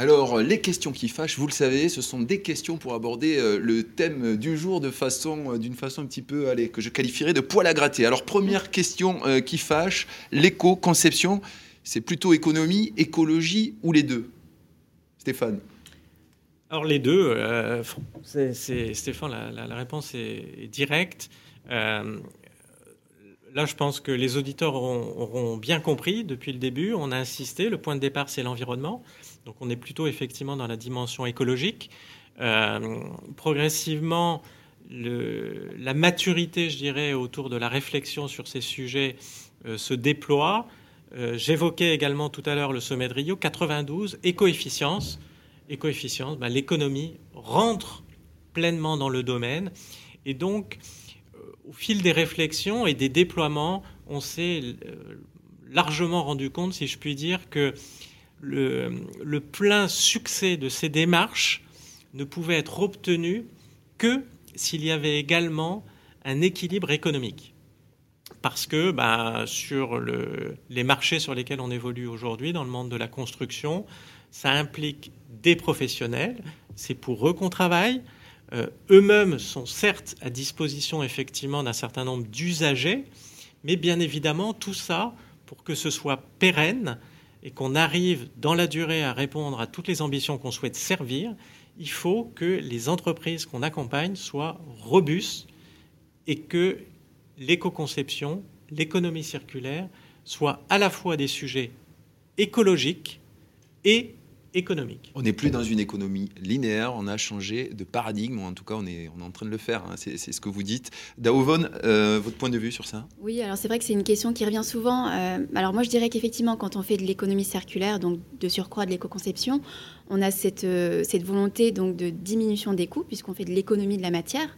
Alors, les questions qui fâchent, vous le savez, ce sont des questions pour aborder euh, le thème du jour façon, euh, d'une façon un petit peu, allez, que je qualifierais de poil à gratter. Alors, première question euh, qui fâche, l'éco-conception, c'est plutôt économie, écologie ou les deux? Stéphane Alors, les deux, c'est, Stéphane, la, réponse est, directe. là, je pense que les auditeurs auront, bien compris depuis le début. On a insisté. Le point de départ, c'est l'environnement. Donc on est plutôt effectivement dans la dimension écologique. Euh, progressivement, la maturité, je dirais, autour de la réflexion sur ces sujets euh, se déploie. Euh, j'évoquais également tout à l'heure le sommet de Rio, 92, éco-efficience. Ben, l'économie rentre pleinement dans le domaine. Et donc, au fil des réflexions et des déploiements, on s'est largement rendu compte, si je puis dire, que le, plein succès de ces démarches ne pouvait être obtenu que s'il y avait également un équilibre économique. Parce que bah, sur les marchés sur lesquels on évolue aujourd'hui, dans le monde de la construction, ça implique des professionnels, c'est pour eux qu'on travaille. Euh, eux-mêmes sont certes à disposition effectivement d'un certain nombre d'usagers, mais bien évidemment tout ça, pour que ce soit pérenne, et qu'on arrive dans la durée à répondre à toutes les ambitions qu'on souhaite servir, il faut que les entreprises qu'on accompagne soient robustes et que l'éco-conception, l'économie circulaire soient à la fois des sujets écologiques et économique. On n'est plus dans une économie linéaire, on a changé de paradigme, ou en tout cas on est, on est en train de le faire, hein. c'est ce que vous dites. Daovon, euh, votre point de vue sur ça? Oui, alors c'est vrai que c'est une question qui revient souvent. Euh, alors moi je dirais qu'effectivement quand on fait de l'économie circulaire, donc de surcroît de l'éco-conception, on a cette, euh, cette volonté donc de diminution des coûts puisqu'on fait de l'économie de la matière.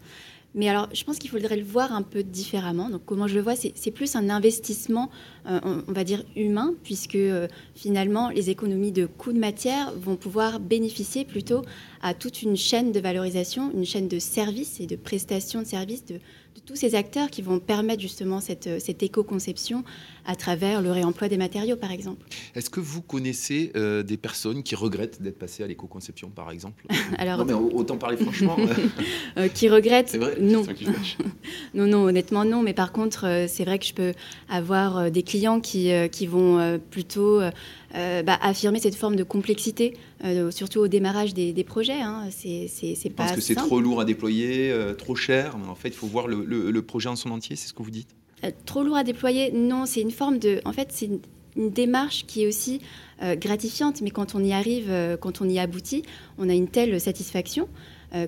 Mais alors, je pense qu'il faudrait le voir un peu différemment. Donc, comment je le vois, c'est plus un investissement, euh, on, va dire, humain, puisque euh, finalement, les économies de coûts de matière vont pouvoir bénéficier plutôt à toute une chaîne de valorisation, une chaîne de services et de prestations de services de, de tous ces acteurs qui vont permettre justement cette, euh, cette éco-conception à travers le réemploi des matériaux, par exemple. Est-ce que vous connaissez euh, des personnes qui regrettent d'être passées à l'éco-conception, par exemple? Alors, Non, mais autant parler franchement. Euh. qui regrettent vrai, Non. non, non, honnêtement, non. Mais par contre, c'est vrai que je peux avoir des clients qui, qui vont plutôt bah, affirmer cette forme de complexité, surtout au démarrage des, projets. Hein. C'est, pas Parce que c'est trop lourd à déployer, trop cher. Mais en fait, il faut voir le le, projet en son entier, c'est ce que vous dites? Euh, Trop lourd à déployer, non, c'est une forme de... En fait, c'est une, démarche qui est aussi euh, gratifiante, mais quand on y arrive, euh, quand on y aboutit, on a une telle satisfaction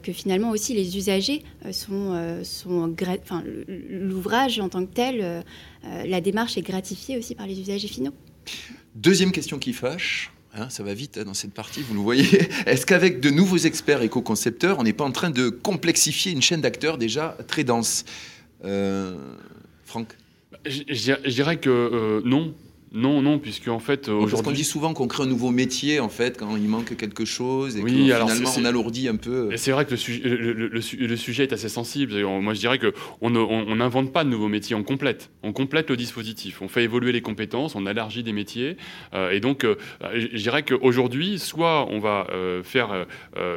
que finalement aussi les usagers sont... sont enfin, l'ouvrage en tant que tel, la démarche est gratifiée aussi par les usagers finaux. Deuxième question qui fâche, Hein, ça va vite hein, dans cette partie, vous le voyez. Est-ce qu'avec de nouveaux experts éco-concepteurs, on n'est pas en train de complexifier une chaîne d'acteurs déjà très dense? Euh, Franck? Je, dirais que euh, non, non, non, puisque en fait aujourd'hui. Parce qu'on dit souvent qu'on crée un nouveau métier en fait quand il manque quelque chose et oui, que finalement on alourdit un peu. C'est vrai que le, sujet, le, sujet est assez sensible. Moi je dirais que on n'invente pas de nouveaux métiers, on complète, on complète le dispositif, on fait évoluer les compétences, on élargit des métiers euh, et donc euh, je dirais qu'aujourd'hui soit on va euh, faire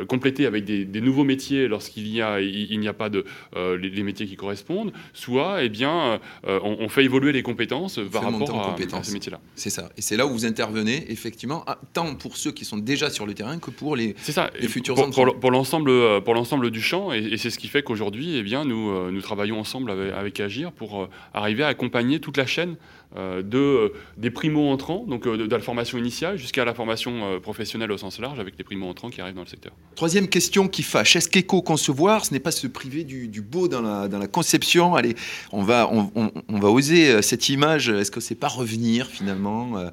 compléter avec des, nouveaux métiers lorsqu'il y a il, n'y a pas de les, métiers qui correspondent, soit eh bien on, fait évoluer les compétences par rapport à ces métiers. C'est ça. Et c'est là où vous intervenez, effectivement, tant pour ceux qui sont déjà sur le terrain que pour les, ça. les futurs pour, pour, l'ensemble, euh, pour l'ensemble du champ. Et, c'est ce qui fait qu'aujourd'hui, eh bien, nous, euh, nous travaillons ensemble avec, Agir pour euh, arriver à accompagner toute la chaîne de, des primo-entrants, donc de, la formation initiale jusqu'à la formation professionnelle au sens large, avec les primo-entrants qui arrivent dans le secteur. Troisième question qui fâche. Est-ce qu'éco-concevoir, ce n'est pas se priver du, beau dans la, dans la, conception? Allez, on va, on, on va oser cette image. Est-ce que c'est pas revenir finalement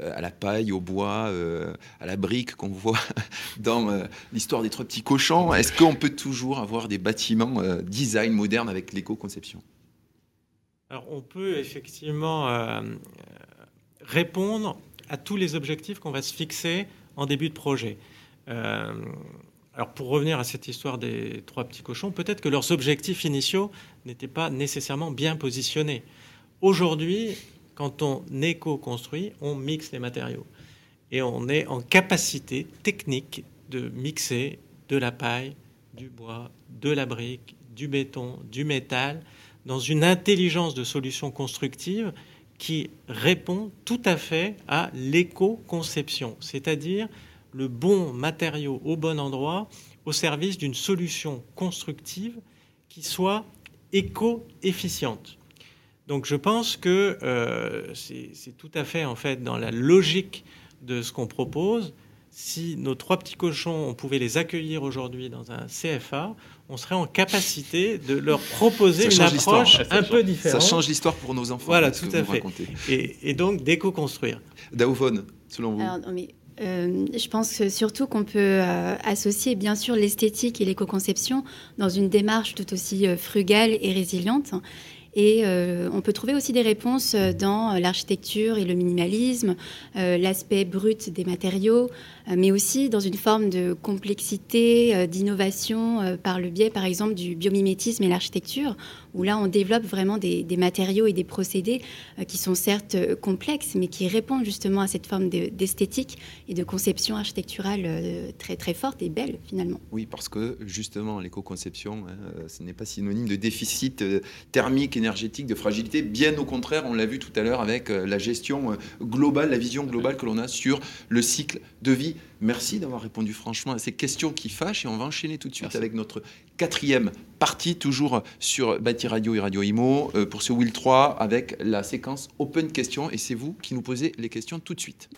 euh, à la paille, au bois, euh, à la brique qu'on voit dans euh, l'histoire des trois petits cochons. Est-ce qu'on peut toujours avoir des bâtiments design moderne avec l'éco-conception? Alors on peut effectivement répondre à tous les objectifs qu'on va se fixer en début de projet. alors pour revenir à cette histoire des trois petits cochons, peut-être que leurs objectifs initiaux n'étaient pas nécessairement bien positionnés. Aujourd'hui, quand on éco-construit, on mixe les matériaux. et on est en capacité technique de mixer de la paille, du bois, de la brique, du béton, du métal, dans une intelligence de solution constructive qui répond tout à fait à l'éco-conception, c'est-à-dire le bon matériau au bon endroit au service d'une solution constructive qui soit éco-efficiente. Donc je pense que euh, c'est tout à fait en fait dans la logique de ce qu'on propose. Si nos trois petits cochons, on pouvait les accueillir aujourd'hui dans un CFA, on serait en capacité de leur proposer une approche un peu différente. Ça change l'histoire pour nos enfants. Voilà, tout à fait. Et, donc d'éco-construire. Daoufone, selon vous euh, je pense surtout qu'on peut euh, associer bien sûr l'esthétique et l'éco-conception dans une démarche tout aussi euh, frugale et résiliente. Et on peut trouver aussi des réponses dans l'architecture et le minimalisme, l'aspect brut des matériaux, mais aussi dans une forme de complexité, d'innovation par le biais, par exemple, du biomimétisme et l'architecture, où là, on développe vraiment des, matériaux et des procédés euh, qui sont certes euh, complexes, mais qui répondent justement à cette forme d'esthétique et de conception architecturale euh, très, très forte et belle, finalement. Oui, parce que justement, l'éco-conception, hein, ce n'est pas synonyme de déficit thermique, énergétique, de fragilité. Bien au contraire, on l'a vu tout à l'heure avec la gestion globale, la vision globale que l'on a sur le cycle de vie. Merci d'avoir répondu franchement à ces questions qui fâchent et on va enchaîner tout de suite avec notre quatrième partie, toujours sur Bâti Radio et Radio Imo, euh, pour ce Will 3 avec la séquence Open Questions et c'est vous qui nous posez les questions tout de suite.